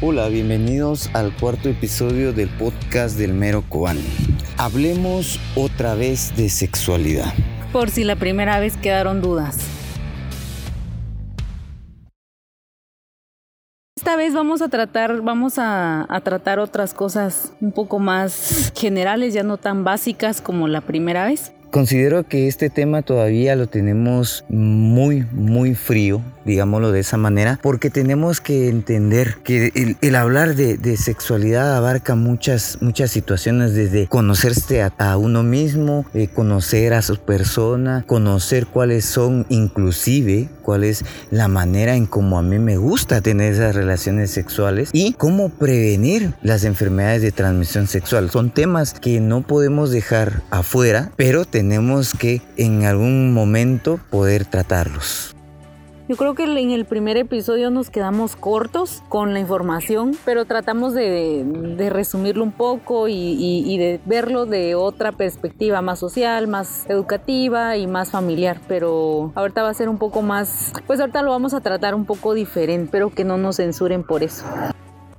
Hola, bienvenidos al cuarto episodio del podcast del Mero Cobán. Hablemos otra vez de sexualidad. Por si la primera vez quedaron dudas. Esta vez vamos a tratar, vamos a, a, tratar otras cosas un poco más generales, ya no tan básicas como la primera vez. Considero que este tema todavía lo tenemos muy, muy frío, digámoslo de esa manera, porque tenemos que entender que el, el hablar de, de, sexualidad abarca muchas, muchas situaciones, desde conocerse a, a uno mismo, eh, conocer a su persona, conocer cuáles son inclusive, cuál es la manera en cómo a mí me gusta tener esas relaciones sexuales y cómo prevenir las enfermedades de transmisión sexual. Son temas que no podemos dejar afuera, pero tenemos que en algún momento poder tratarlos. Yo creo que en el primer episodio nos quedamos cortos con la información, pero tratamos de, resumirlo un poco y, y, de verlo de otra perspectiva más social, más educativa y más familiar. Pero ahorita va a ser un poco más, pues ahorita lo vamos a tratar un poco diferente, pero que no nos censuren por eso.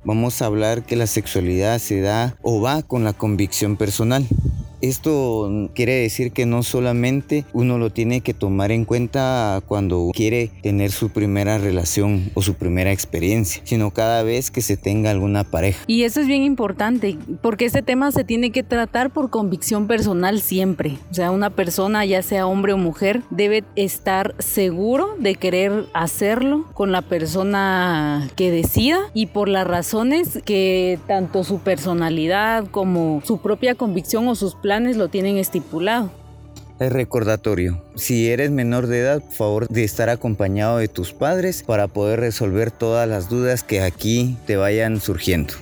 Vamos a hablar que la sexualidad se da o va con la convicción personal. Esto quiere decir que no solamente uno lo tiene que tomar en cuenta cuando quiere tener su primera relación o su primera experiencia, sino cada vez que se tenga alguna pareja. Y eso es bien importante, porque este tema se tiene que tratar por convicción personal siempre. O sea, una persona, ya sea hombre o mujer, debe estar seguro de querer hacerlo con la persona que decida y por las razones que tanto su personalidad como su propia convicción o sus planes lo tienen estipulado. El recordatorio. Si eres menor de edad, por favor de estar acompañado de tus padres para poder resolver todas las dudas que aquí te vayan surgiendo.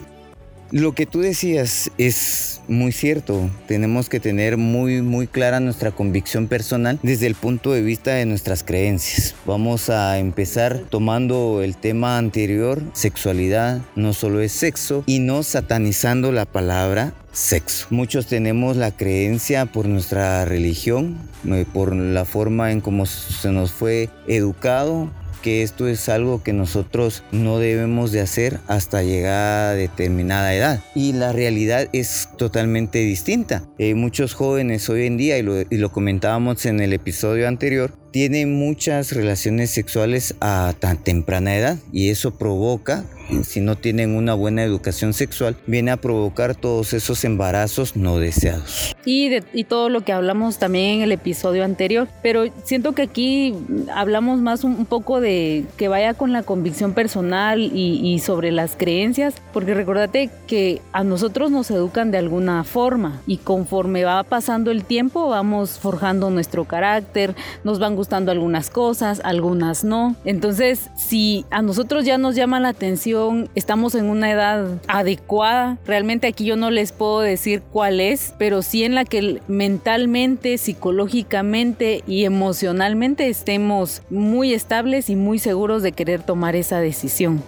Lo que tú decías es muy cierto. Tenemos que tener muy, muy clara nuestra convicción personal desde el punto de vista de nuestras creencias. Vamos a empezar tomando el tema anterior, sexualidad, no solo es sexo, y no satanizando la palabra sexo. Muchos tenemos la creencia por nuestra religión, eh, por la forma en cómo se nos fue educado, que esto es algo que nosotros no debemos de hacer hasta llegar a determinada edad. Y la realidad es totalmente distinta. Eh, muchos jóvenes hoy en día, y lo comentábamos en el episodio anterior, tienen muchas relaciones sexuales a tan temprana edad y eso provoca si no tienen una buena educación sexual, viene a provocar todos esos embarazos no deseados. Y, de, y todo lo que hablamos también en el episodio anterior, pero siento que aquí hablamos más un, un poco de que vaya con la convicción personal y, y sobre las creencias, porque recordate que a nosotros nos educan de alguna forma y conforme va pasando el tiempo vamos forjando nuestro carácter, nos van gustando algunas cosas, algunas no. Entonces, si a nosotros ya nos llama la atención, estamos en una edad adecuada. Realmente aquí yo no les puedo decir cuál es, pero sí en la que mentalmente, psicológicamente y emocionalmente estemos muy estables y muy seguros de querer tomar esa decisión.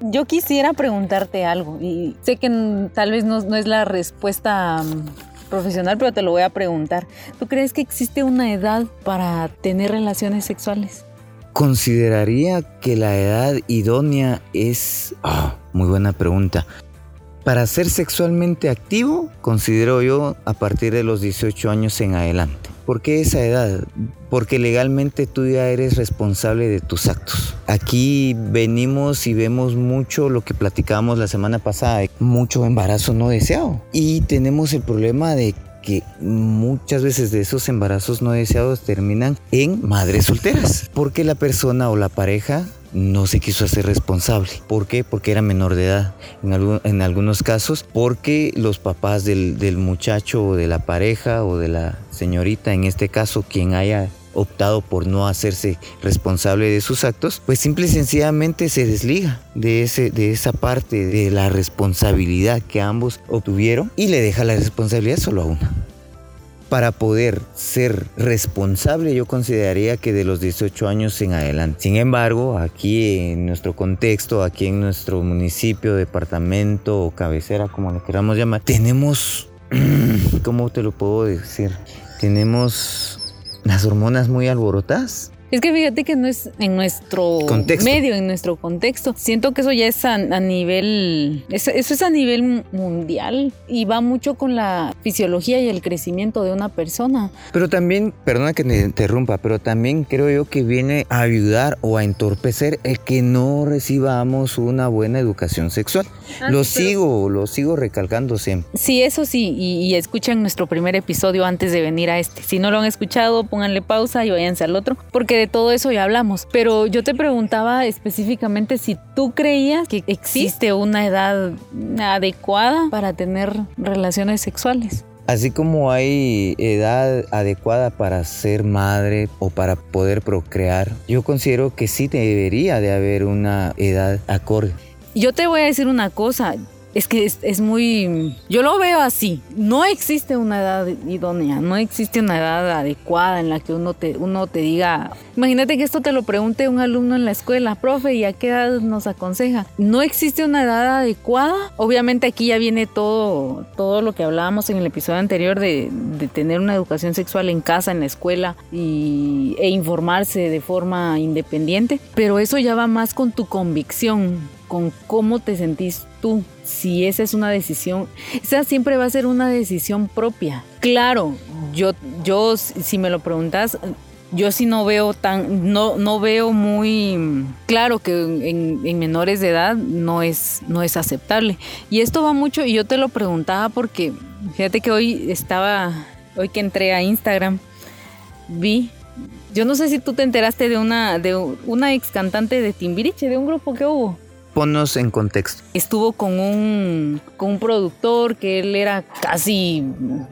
Yo quisiera preguntarte algo y sé que tal vez no, no es la respuesta profesional, pero te lo voy a preguntar. ¿Tú crees que existe una edad para tener relaciones sexuales? Consideraría que la edad idónea es... Oh, muy buena pregunta. Para ser sexualmente activo, considero yo a partir de los 18 años en adelante. ¿Por qué esa edad? Porque legalmente tú ya eres responsable de tus actos. Aquí venimos y vemos mucho lo que platicábamos la semana pasada, mucho embarazo no deseado. Y tenemos el problema de que muchas veces de esos embarazos no deseados terminan en madres solteras, porque la persona o la pareja no se quiso hacer responsable. ¿Por qué? Porque era menor de edad. En, en algunos casos, porque los papás del, del muchacho o de la pareja o de la señorita, en este caso, quien haya optado por no hacerse responsable de sus actos, pues simple y sencillamente se desliga de, ese, de esa parte de la responsabilidad que ambos obtuvieron y le deja la responsabilidad solo a una. Para poder ser responsable yo consideraría que de los 18 años en adelante. Sin embargo, aquí en nuestro contexto, aquí en nuestro municipio, departamento o cabecera, como le queramos llamar, tenemos, ¿cómo te lo puedo decir? Tenemos las hormonas muy alborotadas Es que fíjate que no es en nuestro medio, en nuestro contexto. Siento que eso ya es a, nivel, eso, es a nivel mundial y va mucho con la fisiología y el crecimiento de una persona. Pero también, perdona que me interrumpa, pero también creo yo que viene a ayudar o a entorpecer el que no recibamos una buena educación sexual. Ah, lo sigo, lo sigo recalcando siempre. Sí, eso sí, y, y escuchan nuestro primer episodio antes de venir a este. Si no lo han escuchado, pónganle pausa y váyanse al otro, porque de todo eso ya hablamos. Pero yo te preguntaba específicamente si tú creías que existe una edad adecuada para tener relaciones sexuales. Así como hay edad adecuada para ser madre o para poder procrear, yo considero que sí debería de haber una edad acorde. Yo te voy a decir una cosa, es que es, muy, yo lo veo así, no existe una edad idónea, no existe una edad adecuada en la que uno te, uno te diga, imagínate que esto te lo pregunte un alumno en la escuela, profe, ¿y a qué edad nos aconseja? No existe una edad adecuada, obviamente aquí ya viene todo, todo lo que hablábamos en el episodio anterior de, tener una educación sexual en casa, en la escuela y, e informarse de forma independiente, pero eso ya va más con tu convicción, con cómo te sentís tú. Si esa es una decisión, esa siempre va a ser una decisión propia. Claro, yo, yo si me lo preguntas, yo sí no veo tan, no, no veo muy claro que en, menores de edad no es, no es aceptable. Y esto va mucho, y yo te lo preguntaba porque, fíjate que hoy estaba, hoy que entré a Instagram, vi yo no sé si tú te enteraste de una, de una ex cantante de Timbiriche, de un grupo que hubo. Ponnos en contexto. Estuvo con un, con un productor que él era casi,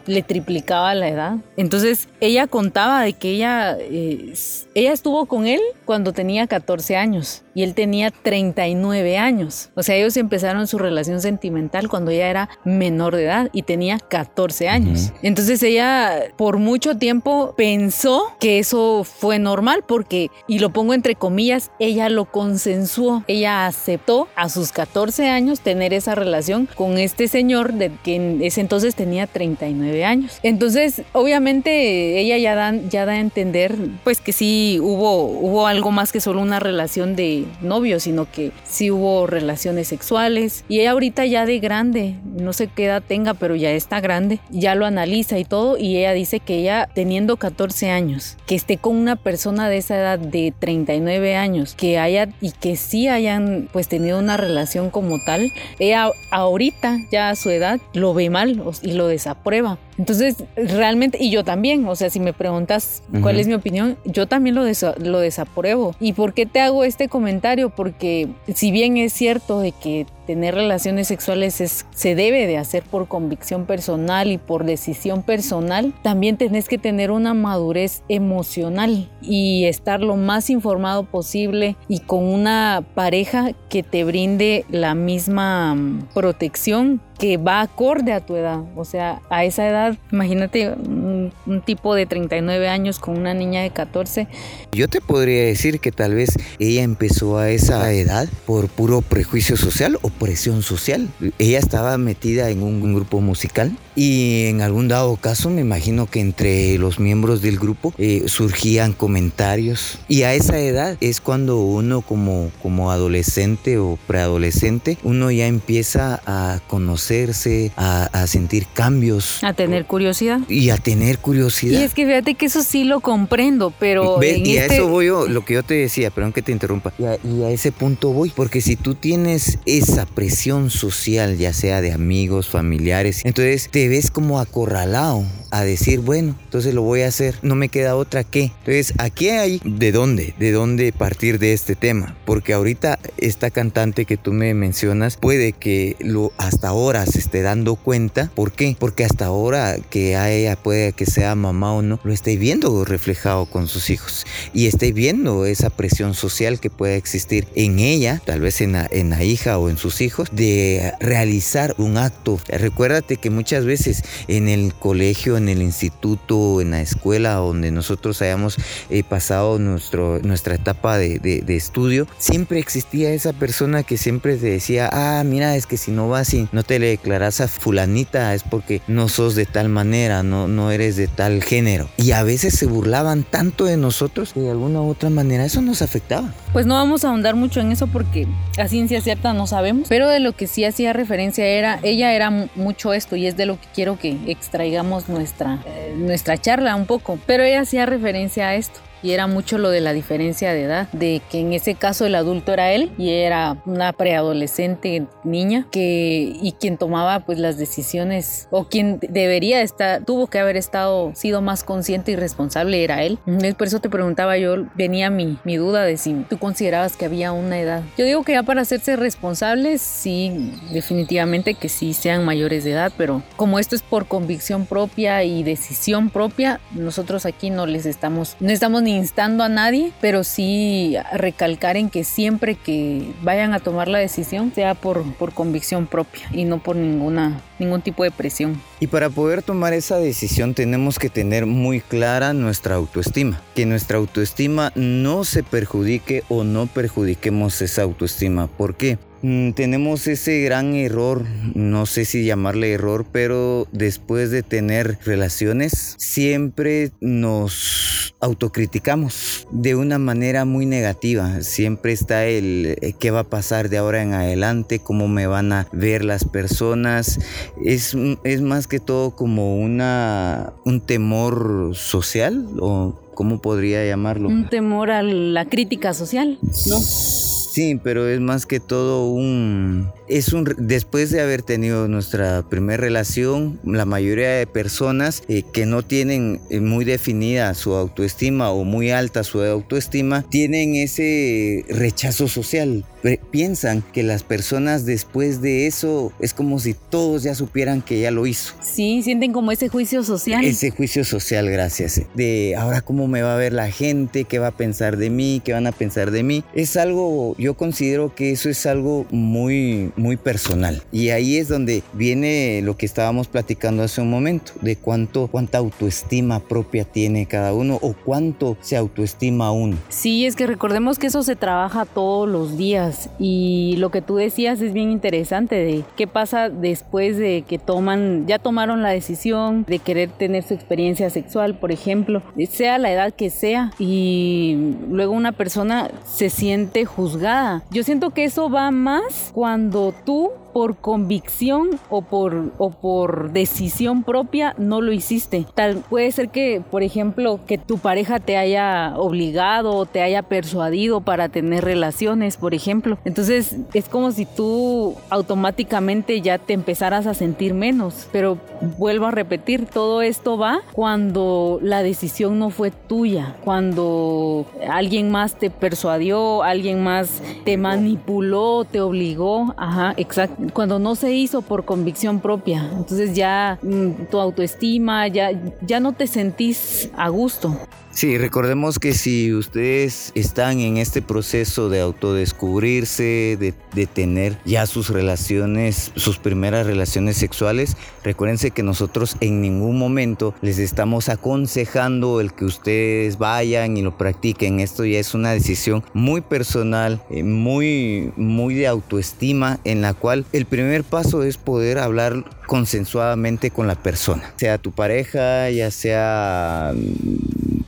le triplicaba la edad. Entonces ella contaba de que ella, eh, ella estuvo con él cuando tenía 14 años y él tenía 39 años. O sea, ellos empezaron su relación sentimental cuando ella era menor de edad y tenía 14 años. Entonces ella por mucho tiempo pensó que eso fue normal porque, y lo pongo entre comillas, ella lo consensuó, ella aceptó a sus 14 años tener esa relación con este señor de que en ese entonces tenía 39 años. Entonces, obviamente ella ya da, ya da a entender pues que sí hubo, hubo algo más que solo una relación de novio, sino que sí hubo relaciones sexuales y ella ahorita ya de grande, no sé qué edad tenga, pero ya está grande, ya lo analiza y todo y ella dice que ella teniendo 14 años, que esté con una persona de esa edad de 39 años, que haya y que sí hayan pues tenido una relación como tal, ella ahorita, ya a su edad, lo ve mal y lo desaprueba. Entonces, realmente, y yo también, o sea, si me preguntas cuál es mi opinión, yo también lo, lo desapruebo. ¿Y por qué te hago este comentario? Porque si bien es cierto de que tener relaciones sexuales es, se debe de hacer por convicción personal y por decisión personal, también tenés que tener una madurez emocional y estar lo más informado posible y con una pareja que te brinde la misma mm, protección que va acorde a tu edad. O sea, a esa edad, imagínate un, tipo de 39 años con una niña de 14. Yo te podría decir que tal vez ella empezó a esa edad por puro prejuicio social o presión social. Ella estaba metida en un, grupo musical y en algún dado caso me imagino que entre los miembros del grupo eh, surgían comentarios y a esa edad es cuando uno como, como adolescente o preadolescente uno ya empieza a conocer a, sentir cambios. A tener curiosidad. Y a tener curiosidad. Y es que fíjate que eso sí lo comprendo, pero... y a este eso voy yo, lo que yo te decía, perdón que te interrumpa, y a, y a ese punto voy, porque si tú tienes esa presión social, ya sea de amigos, familiares, entonces te ves como acorralado a decir, bueno, entonces lo voy a hacer, no me queda otra que. Entonces, aquí hay de dónde, de dónde partir de este tema, porque ahorita esta cantante que tú me mencionas puede que lo hasta ahora se esté dando cuenta. ¿Por qué? Porque hasta ahora que a ella puede que sea mamá o no, lo esté viendo reflejado con sus hijos y esté viendo esa presión social que puede existir en ella, tal vez en la, en la hija o en sus hijos, de realizar un acto. Recuérdate que muchas veces en el colegio, en el instituto, en la escuela donde nosotros hayamos eh, pasado nuestro, nuestra etapa de, de, estudio, siempre existía esa persona que siempre te decía, ah, mira, es que si no vas y no te le declaras a fulanita es porque no sos de tal manera, no, no eres de tal género. Y a veces se burlaban tanto de nosotros que de alguna u otra manera eso nos afectaba. Pues no vamos a ahondar mucho en eso porque a ciencia cierta no sabemos, pero de lo que sí hacía referencia era, ella era mucho esto y es de lo que quiero que extraigamos nuestra, eh, nuestra charla un poco, pero ella hacía referencia a esto y era mucho lo de la diferencia de edad, de que en ese caso el adulto era él y era una preadolescente niña que y quien tomaba pues las decisiones o quien debería estar tuvo que haber estado sido más consciente y responsable era él. Por eso te preguntaba yo venía mi, mi duda de si tú considerabas que había una edad. Yo digo que ya para hacerse responsables sí definitivamente que sí sean mayores de edad, pero como esto es por convicción propia y decisión propia, nosotros aquí no les estamos no estamos ni instando a nadie, pero sí recalcar en que siempre que vayan a tomar la decisión sea por, por convicción propia y no por ninguna, ningún tipo de presión. Y para poder tomar esa decisión tenemos que tener muy clara nuestra autoestima, que nuestra autoestima no se perjudique o no perjudiquemos esa autoestima. ¿Por qué? Mm, tenemos ese gran error, no sé si llamarle error, pero después de tener relaciones siempre nos autocriticamos de una manera muy negativa. Siempre está el eh, qué va a pasar de ahora en adelante, cómo me van a ver las personas. Es, es más que todo como una, un temor social o cómo podría llamarlo. Un temor a la crítica social, ¿no? Sí, pero es más que todo un es un después de haber tenido nuestra primera relación, la mayoría de personas eh, que no tienen eh, muy definida su autoestima o muy alta su autoestima tienen ese rechazo social. Piensan que las personas después de eso es como si todos ya supieran que ya lo hizo. Sí, sienten como ese juicio social. Ese juicio social, gracias. De ahora cómo me va a ver la gente, qué va a pensar de mí, qué van a pensar de mí. Es algo, yo considero que eso es algo muy muy personal. Y ahí es donde viene lo que estábamos platicando hace un momento, de cuánto, cuánta autoestima propia tiene cada uno o cuánto se autoestima uno. Sí, es que recordemos que eso se trabaja todos los días y lo que tú decías es bien interesante de qué pasa después de que toman, ya tomaron la decisión de querer tener su experiencia sexual, por ejemplo, sea la edad que sea y luego una persona se siente juzgada. Yo siento que eso va más cuando tú por convicción o por, o por decisión propia no lo hiciste. Tal puede ser que, por ejemplo, que tu pareja te haya obligado o te haya persuadido para tener relaciones, por ejemplo. Entonces es como si tú automáticamente ya te empezaras a sentir menos. Pero vuelvo a repetir, todo esto va cuando la decisión no fue tuya, cuando alguien más te persuadió, alguien más te manipuló, te obligó. Ajá, exacto cuando no se hizo por convicción propia. Entonces ya mm, tu autoestima, ya, ya no te sentís a gusto. Sí, recordemos que si ustedes están en este proceso de autodescubrirse, de, tener ya sus relaciones, sus primeras relaciones sexuales, recuérdense que nosotros en ningún momento les estamos aconsejando el que ustedes vayan y lo practiquen. Esto ya es una decisión muy personal, eh, muy, muy de autoestima, en la cual el primer paso es poder hablar consensuadamente con la persona, sea tu pareja, ya sea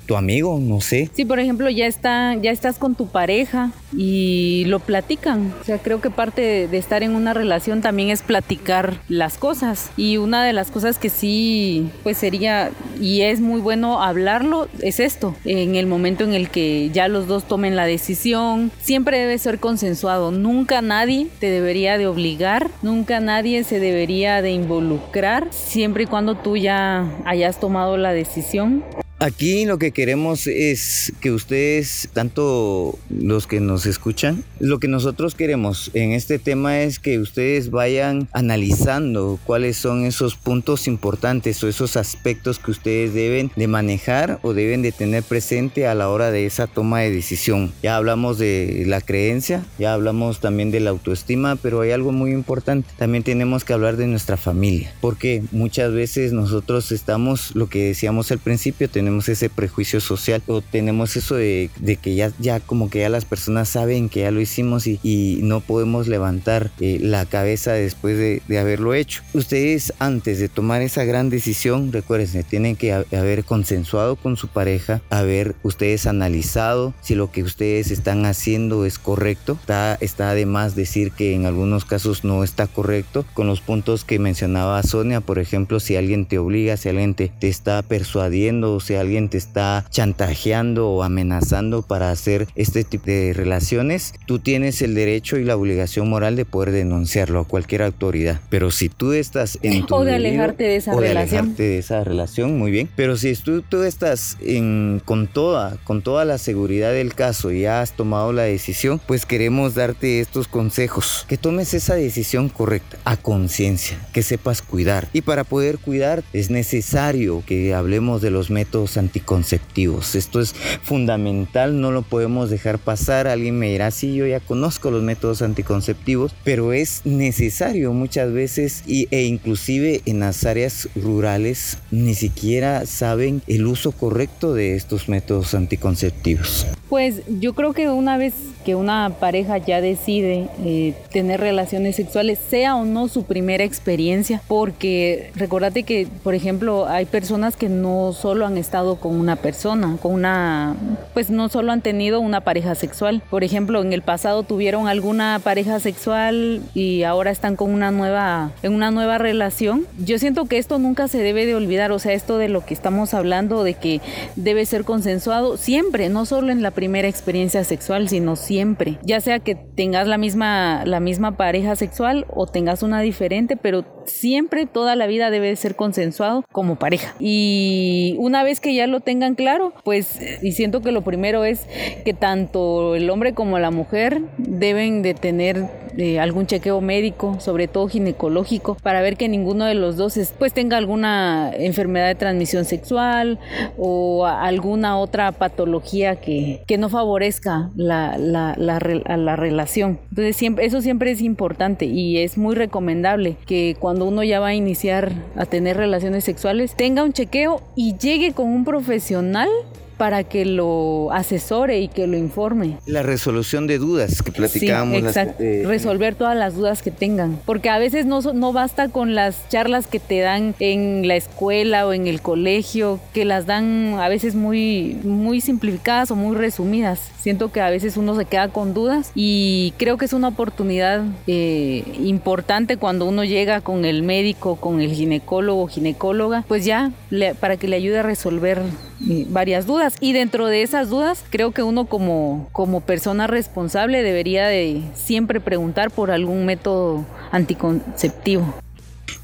tu amigo, no sé. Sí, por ejemplo, ya está, ya estás con tu pareja y lo platican. O sea, creo que parte de, estar en una relación también es platicar las cosas. Y una de las cosas que sí, pues sería y es muy bueno hablarlo es esto. En el momento en el que ya los dos tomen la decisión, siempre debe ser consensuado. Nunca nadie te debería de obligar, nunca nadie se debería de involucrar, siempre y cuando tú ya hayas tomado la decisión. Aquí lo que queremos es que ustedes, tanto los que nos escuchan, lo que nosotros queremos en este tema es que ustedes vayan analizando cuáles son esos puntos importantes o esos aspectos que ustedes deben de manejar o deben de tener presente a la hora de esa toma de decisión. Ya hablamos de la creencia, ya hablamos también de la autoestima, pero hay algo muy importante. También tenemos que hablar de nuestra familia, porque muchas veces nosotros estamos, lo que decíamos al principio, tenemos tenemos ese prejuicio social o tenemos eso de, que ya, ya como que ya las personas saben que ya lo hicimos y, no podemos levantar eh, la cabeza después de, de, haberlo hecho. Ustedes antes de tomar esa gran decisión, recuerden, tienen que haber consensuado con su pareja, haber ustedes analizado si lo que ustedes están haciendo es correcto. Está, está además decir que en algunos casos no está correcto con los puntos que mencionaba Sonia, por ejemplo, si alguien te obliga, si alguien te, te está persuadiendo o si alguien te está chantajeando o amenazando para hacer este tipo de relaciones, tú tienes el derecho y la obligación moral de poder denunciarlo a cualquier autoridad. Pero si tú estás en tu o de alejarte de esa o de alejarte de esa relación, muy bien. Pero si tú, tú estás en, con toda con toda la seguridad del caso y has tomado la decisión, pues queremos darte estos consejos. Que tomes esa decisión correcta, a conciencia, que sepas cuidar. Y para poder cuidar es necesario que hablemos de los métodos anticonceptivos. Esto es fundamental, no lo podemos dejar pasar. Alguien me dirá, sí, yo ya conozco los métodos anticonceptivos, pero es necesario muchas veces y, e inclusive en las áreas rurales ni siquiera saben el uso correcto de estos métodos anticonceptivos. Pues yo creo que una vez que una pareja ya decide eh, tener relaciones sexuales, sea o no su primera experiencia, porque recordate que, por ejemplo, hay personas que no solo han estado con una persona, con una, pues no solo han tenido una pareja sexual. Por ejemplo, en el pasado tuvieron alguna pareja sexual y ahora están con una nueva, en una nueva relación. Yo siento que esto nunca se debe de olvidar, o sea, esto de lo que estamos hablando, de que debe ser consensuado siempre, no solo en la primera experiencia sexual, sino siempre, ya sea que tengas la misma, la misma pareja sexual o tengas una diferente, pero siempre toda la vida debe ser consensuado como pareja. Y una vez que ya lo tengan claro, pues y siento que lo primero es que tanto el hombre como la mujer deben de tener eh, algún chequeo médico, sobre todo ginecológico, para ver que ninguno de los dos pues tenga alguna enfermedad de transmisión sexual o alguna otra patología que, que no favorezca la, la la, la, relación. Entonces siempre, eso siempre es importante y es muy recomendable que cuando uno ya va a iniciar a tener relaciones sexuales tenga un chequeo y llegue con un profesional para que lo asesore y que lo informe. La resolución de dudas que platicábamos. Sí, exacto. Eh, Resolver todas las dudas que tengan. Porque a veces no, no basta con las charlas que te dan en la escuela o en el colegio, que las dan a veces muy, muy simplificadas o muy resumidas. Siento que a veces uno se queda con dudas y creo que es una oportunidad eh, importante cuando uno llega con el médico, con el ginecólogo o ginecóloga, pues ya para que le ayude a resolver varias dudas y dentro de esas dudas creo que uno como, como persona responsable debería de siempre preguntar por algún método anticonceptivo.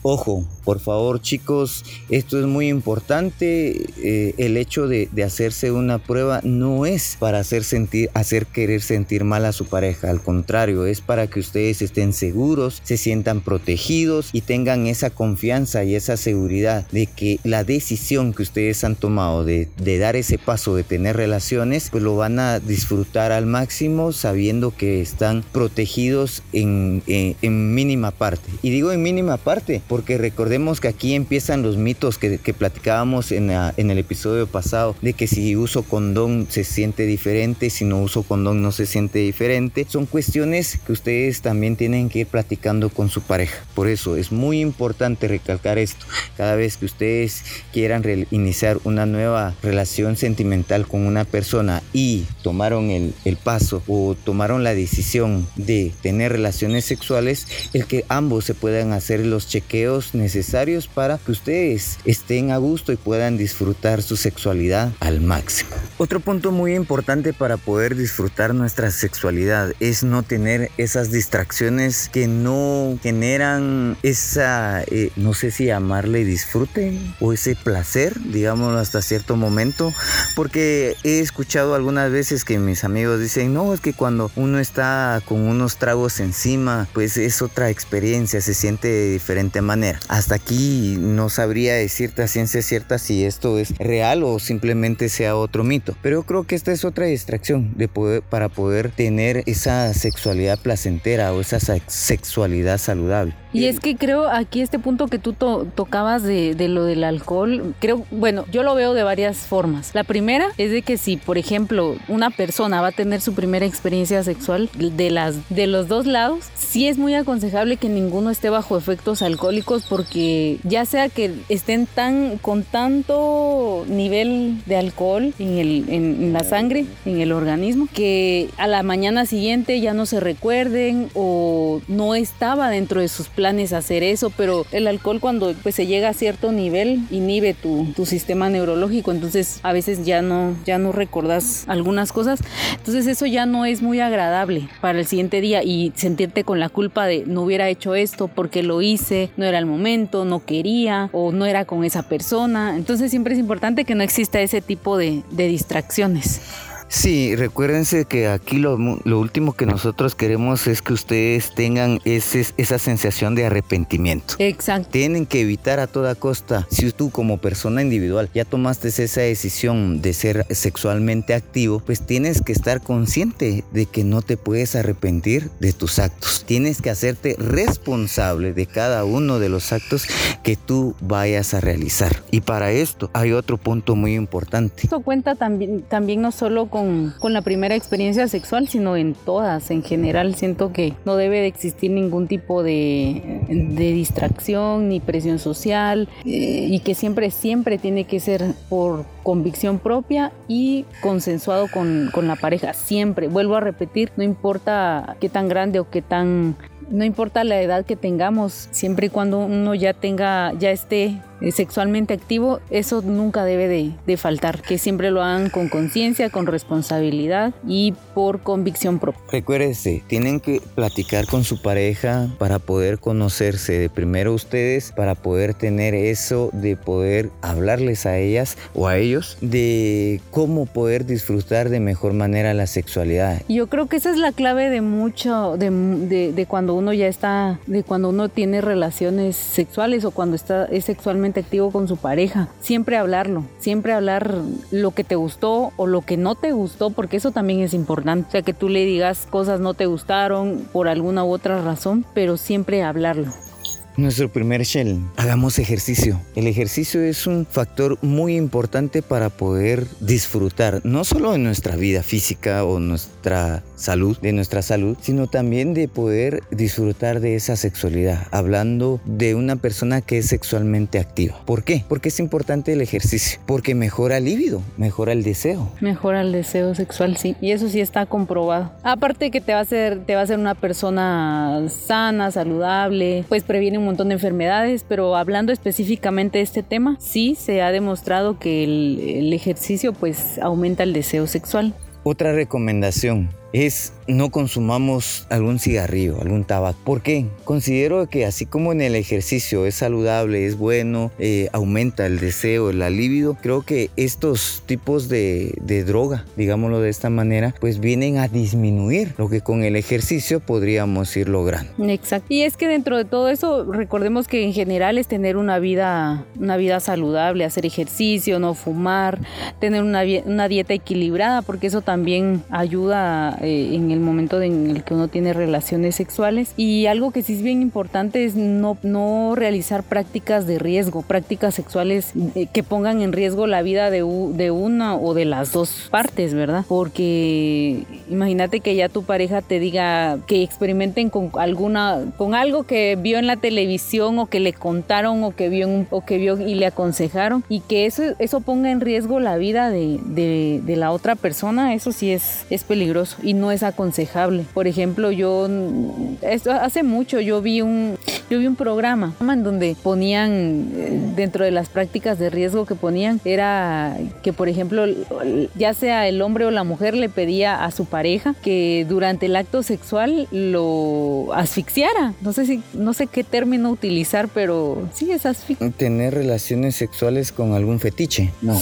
Ojo, por favor chicos, esto es muy importante. Eh, el hecho de, hacerse una prueba no es para hacer, sentir, hacer querer sentir mal a su pareja. Al contrario, es para que ustedes estén seguros, se sientan protegidos y tengan esa confianza y esa seguridad de que la decisión que ustedes han tomado de, dar ese paso de tener relaciones, pues lo van a disfrutar al máximo sabiendo que están protegidos en, en mínima parte. Y digo en mínima parte porque recordemos que aquí empiezan los mitos que, platicábamos en, el episodio pasado, de que si uso condón se siente diferente, si no uso condón no se siente diferente. Son cuestiones que ustedes también tienen que ir platicando con su pareja. Por eso es muy importante recalcar esto. Cada vez que ustedes quieran iniciar una nueva relación sentimental con una persona y tomaron el, el paso o tomaron la decisión de tener relaciones sexuales, el que ambos se puedan hacer los chequeos necesarios para que ustedes estén a gusto y puedan disfrutar su sexualidad al máximo. Otro punto muy importante para poder disfrutar nuestra sexualidad es no tener esas distracciones que no generan esa, eh, no sé si llamarle disfrute o ese placer, digámoslo hasta cierto momento, porque he escuchado algunas veces que mis amigos dicen, no, es que cuando uno está con unos tragos encima, pues es otra experiencia, se siente diferente manera. Hasta aquí no sabría decirte a ciencia cierta si esto es real o simplemente sea otro mito. Pero yo creo que esta es otra distracción de poder, para poder tener esa sexualidad placentera o esa sexualidad saludable. Y es que creo aquí este punto que tú tocabas de, de, lo del alcohol, creo, bueno, yo lo veo de varias formas. La primera es de que si, por ejemplo, una persona va a tener su primera experiencia sexual de, las, de los dos lados, sí es muy aconsejable que ninguno esté bajo efectos alcohólicos porque ya sea que estén tan con tanto nivel de alcohol en, el, en la sangre, en el organismo, que a la mañana siguiente ya no se recuerden o no estaba dentro de sus planes planes hacer eso, pero el alcohol cuando pues se llega a cierto nivel inhibe tu, tu sistema neurológico, entonces a veces ya no, ya no recordas algunas cosas, entonces eso ya no es muy agradable para el siguiente día y sentirte con la culpa de no hubiera hecho esto porque lo hice, no era el momento, no quería o no era con esa persona, entonces siempre es importante que no exista ese tipo de, de distracciones. Sí, recuérdense que aquí lo, último que nosotros queremos es que ustedes tengan ese, esa sensación de arrepentimiento. Exacto. Tienen que evitar a toda costa, si tú como persona individual ya tomaste esa decisión de ser sexualmente activo, pues tienes que estar consciente de que no te puedes arrepentir de tus actos. Tienes que hacerte responsable de cada uno de los actos que tú vayas a realizar. Y para esto hay otro punto muy importante. Esto cuenta también, también no solo con con, la primera experiencia sexual, sino en todas. En general siento que no debe de existir ningún tipo de, distracción ni presión social eh, y que siempre, siempre tiene que ser por convicción propia y consensuado con, con la pareja. Siempre, vuelvo a repetir, no importa qué tan grande o qué tan no importa la edad que tengamos, siempre y cuando uno ya tenga, ya esté sexualmente activo, eso nunca debe de, faltar, que siempre lo hagan con conciencia, con responsabilidad y por convicción propia. Recuérdese, tienen que platicar con su pareja para poder conocerse de primero ustedes, para poder tener eso de poder hablarles a ellas o a ellos de cómo poder disfrutar de mejor manera la sexualidad. Yo creo que esa es la clave de mucho, de, de cuando uno ya está, de cuando uno tiene relaciones sexuales o cuando está es sexualmente activo con su pareja. Siempre hablarlo, siempre hablar lo que te gustó o lo que no te gustó, porque eso también es importante. O sea, que tú le digas cosas no te gustaron por alguna u otra razón, pero siempre hablarlo. Nuestro primer shell, hagamos ejercicio. El ejercicio es un factor muy importante para poder disfrutar no solo de nuestra vida física o nuestra salud, de nuestra salud, sino también de poder disfrutar de esa sexualidad, hablando de una persona que es sexualmente activa. ¿Por qué? Porque es importante el ejercicio, porque mejora el líbido, mejora el deseo. Mejora el deseo sexual, sí, y eso sí está comprobado. Aparte que te va a hacer te va a hacer una persona sana, saludable, pues previene un montón de enfermedades, pero hablando específicamente de este tema, sí se ha demostrado que el, el ejercicio pues aumenta el deseo sexual. Otra recomendación es no consumamos algún cigarrillo, algún tabaco. ¿Por qué? Considero que así como en el ejercicio es saludable, es bueno, eh, aumenta el deseo, el libido, creo que estos tipos de, de, droga, digámoslo de esta manera, pues vienen a disminuir lo que con el ejercicio podríamos ir logrando. Exacto. Y es que dentro de todo eso, recordemos que en general es tener una vida, una vida saludable, hacer ejercicio, no fumar, tener una, una dieta equilibrada, porque eso también ayuda eh, en el momento en el que uno tiene relaciones sexuales. Y algo que sí es bien importante es no, no realizar prácticas de riesgo, prácticas sexuales eh, que pongan en riesgo la vida de, de una o de las dos partes, ¿verdad? Porque imagínate que ya tu pareja te diga que experimenten con alguna, con algo que vio en la televisión o que le contaron o que vio, o que vio y le aconsejaron y que eso, eso ponga en riesgo la vida de, de, de la otra persona, eso sí es, es peligroso y no es aconsejable. Por ejemplo, yo esto hace mucho yo vi un yo vi un programa en donde ponían eh, dentro de las prácticas de riesgo que ponían era que por ejemplo ya sea el hombre o la mujer le pedía a su pareja que durante el acto sexual lo asfixiara. No sé si no sé qué término utilizar, pero sí es asfixia. Tener relaciones sexuales con algún fetiche. No.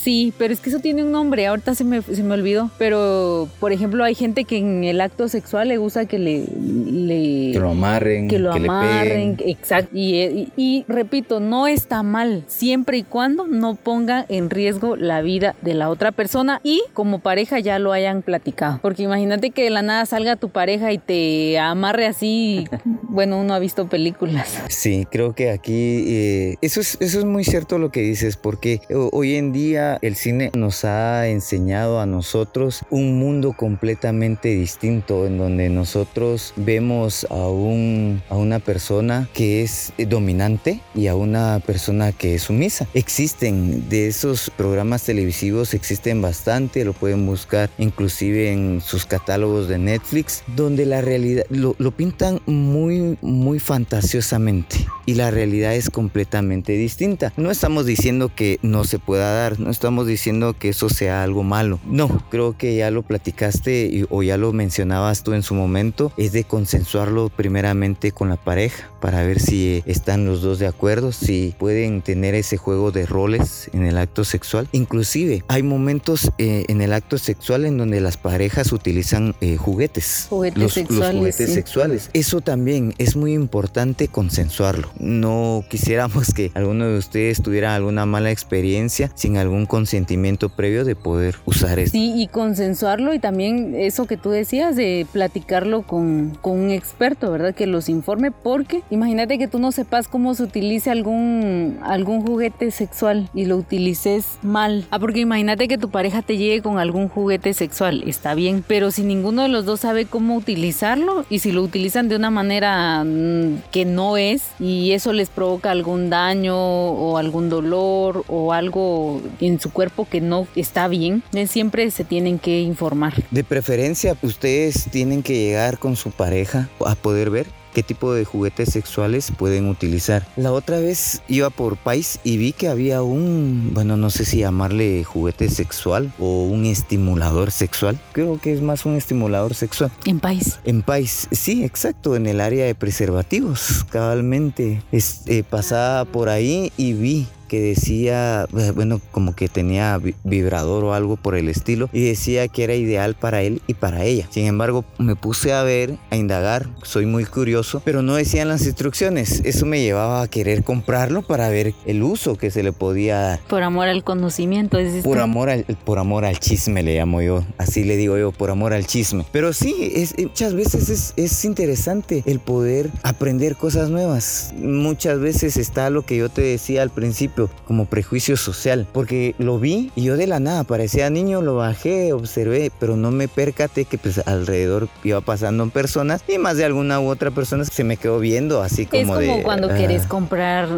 Sí, pero es que eso tiene un nombre, ahorita se me, se me olvidó. Pero, por ejemplo, hay gente que en el acto sexual le gusta que le... le que lo amarren. Que lo amarren, exacto. Y, y, repito, no está mal, siempre y cuando no ponga en riesgo la vida de la otra persona y como pareja ya lo hayan platicado. Porque imagínate que de la nada salga tu pareja y te amarre así. bueno, uno ha visto películas. Sí, creo que aquí eh, eso, es, eso es muy cierto lo que dices, porque hoy en día el cine nos ha enseñado a nosotros un mundo completamente distinto en donde nosotros vemos a, un, a una persona que es dominante y a una persona que es sumisa. Existen de esos programas televisivos, existen bastante, lo pueden buscar inclusive en sus catálogos de Netflix, donde la realidad lo, lo pintan muy, muy fantasiosamente y la realidad es completamente distinta. No estamos diciendo que no se pueda dar, no estamos diciendo que eso sea algo malo. No, creo que ya lo platicaste o ya lo mencionabas tú en su momento, es de consensuarlo primeramente con la pareja para ver si están los dos de acuerdo, si pueden tener ese juego de roles en el acto sexual. Inclusive hay momentos eh, en el acto sexual en donde las parejas utilizan eh, juguetes. Juguetes los, sexuales. Los juguetes sexuales. Eso también es muy importante consensuarlo. No quisiéramos que alguno de ustedes tuviera alguna mala experiencia sin algún consentimiento previo de poder usar esto. Sí, y consensuarlo y también eso que tú decías de platicarlo con, con un experto, ¿verdad? Que los informe porque imagínate que tú no sepas cómo se utilice algún, algún juguete sexual y lo utilices mal. Ah, porque imagínate que tu pareja te llegue con algún juguete sexual, está bien, pero si ninguno de los dos sabe cómo utilizarlo y si lo utilizan de una manera mm, que no es y eso les provoca algún daño o algún dolor o algo en su cuerpo que no está bien, eh, siempre se tienen que informar. De preferencia, ustedes tienen que llegar con su pareja a poder ver qué tipo de juguetes sexuales pueden utilizar. La otra vez iba por país y vi que había un, bueno, no sé si llamarle juguete sexual o un estimulador sexual. Creo que es más un estimulador sexual. En país. En país, sí, exacto, en el área de preservativos, cabalmente. Es, eh, pasaba por ahí y vi que decía, eh, bueno, como que tenía vibrador o algo por el estilo, y decía que era ideal para él y para ella. Sin embargo, me puse a ver, a indagar, soy muy curioso, pero no decían las instrucciones. Eso me llevaba a querer comprarlo para ver el uso que se le podía dar. Por amor al conocimiento, es Por amor al, por amor al chisme, le llamo yo. Así le digo yo, por amor al chisme. Pero sí, es, muchas veces es, es interesante el poder aprender cosas nuevas. Muchas veces está lo que yo te decía al principio como prejuicio social, porque lo vi y yo de la nada parecía niño, lo bajé, observé, pero no me percaté que pues alrededor iba pasando personas y más de alguna u otra persona se me quedó viendo así como Es como cuando quieres comprar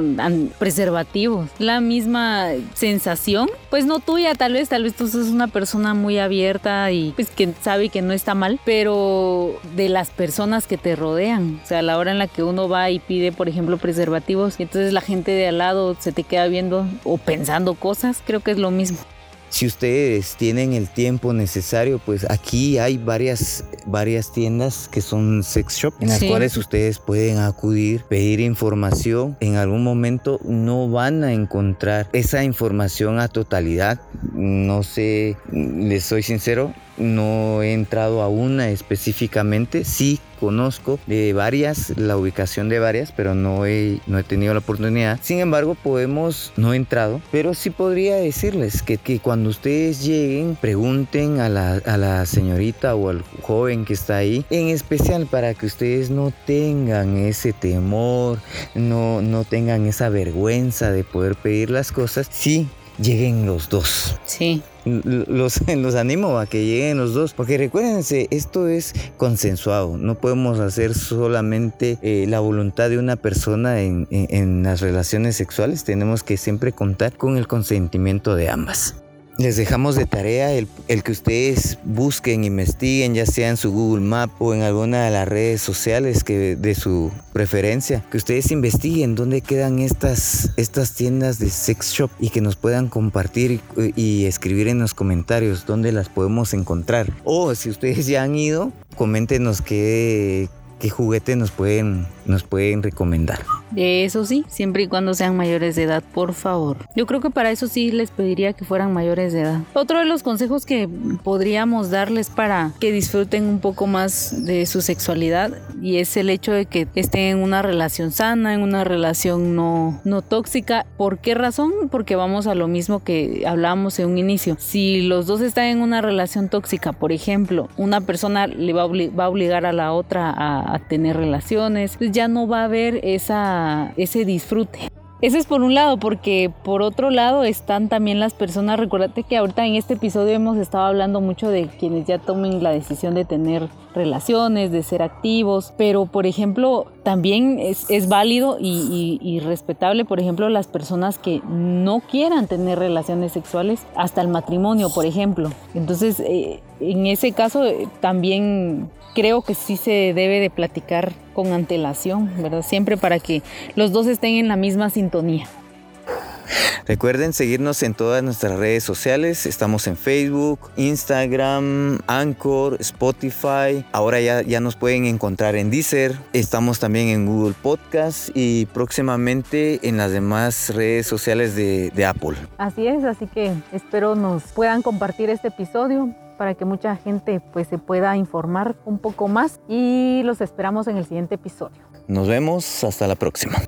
preservativos, la misma sensación, pues no tuya, tal vez, tal vez tú sos una persona muy abierta y pues que sabe que no está mal, pero de las personas que te rodean, o sea, a la hora en la que uno va y pide, por ejemplo, preservativos, entonces la gente de al lado se te queda viendo o pensando cosas, creo que es lo mismo. Si ustedes tienen el tiempo necesario, pues aquí hay varias, varias tiendas que son sex shop en las cuales ustedes pueden acudir, pedir información. En algún momento no van a encontrar esa información a totalidad. No sé, les soy sincero, no he entrado a una específicamente. Sí conozco de varias, la ubicación de varias, pero no he, no he tenido la oportunidad. Sin embargo, podemos, no he entrado, pero sí podría decirles que, que cuando ustedes lleguen, pregunten a la, a la señorita o al joven que está ahí, en especial para que ustedes no tengan ese temor, no, no tengan esa vergüenza de poder pedir las cosas. Sí, lleguen los dos. Sí. Los, los animo a que lleguen los dos, porque recuérdense, esto es consensuado, no podemos hacer solamente eh, la voluntad de una persona en, en las relaciones sexuales, tenemos que siempre contar con el consentimiento de ambas. Les dejamos de tarea el, que ustedes busquen, investiguen, ya sea en su Google Map o en alguna de las redes sociales que de su preferencia, que ustedes investiguen dónde quedan estas, estas tiendas de sex shop y que nos puedan compartir y, y escribir en los comentarios dónde las podemos encontrar. O si ustedes ya han ido, coméntenos qué, qué juguete nos pueden, nos pueden recomendar. Eso sí, siempre y cuando sean mayores de edad, por favor. Yo creo que para eso sí les pediría que fueran mayores de edad. Otro de los consejos que podríamos darles para que disfruten un poco más de su sexualidad y es el hecho de que estén en una relación sana, en una relación no, no tóxica. ¿Por qué razón? Porque vamos a lo mismo que hablábamos en un inicio. Si los dos están en una relación tóxica, por ejemplo, una persona le va a, va obligar a la otra a, a tener relaciones, pues ya no va a haber esa, ese disfrute. Ese es por un lado, porque por otro lado están también las personas, recuérdate que ahorita en este episodio hemos estado hablando mucho de quienes ya tomen la decisión de tener relaciones, de ser activos, pero por ejemplo también es, es válido y, respetable, por ejemplo, las personas que no quieran tener relaciones sexuales hasta el matrimonio, por ejemplo. Entonces, eh, en ese caso eh, también creo que sí se debe de platicar con antelación, ¿verdad? Siempre para que los dos estén en la misma sintonía. Recuerden seguirnos en todas nuestras redes sociales. Estamos en Facebook, Instagram, Anchor, Spotify. Ahora ya, ya nos pueden encontrar en Deezer. Estamos también en Google Podcast y próximamente en las demás redes sociales de, de Apple. Así es, así que espero nos puedan compartir este episodio para que mucha gente pues se pueda informar un poco más y los esperamos en el siguiente episodio. Nos vemos, hasta la próxima.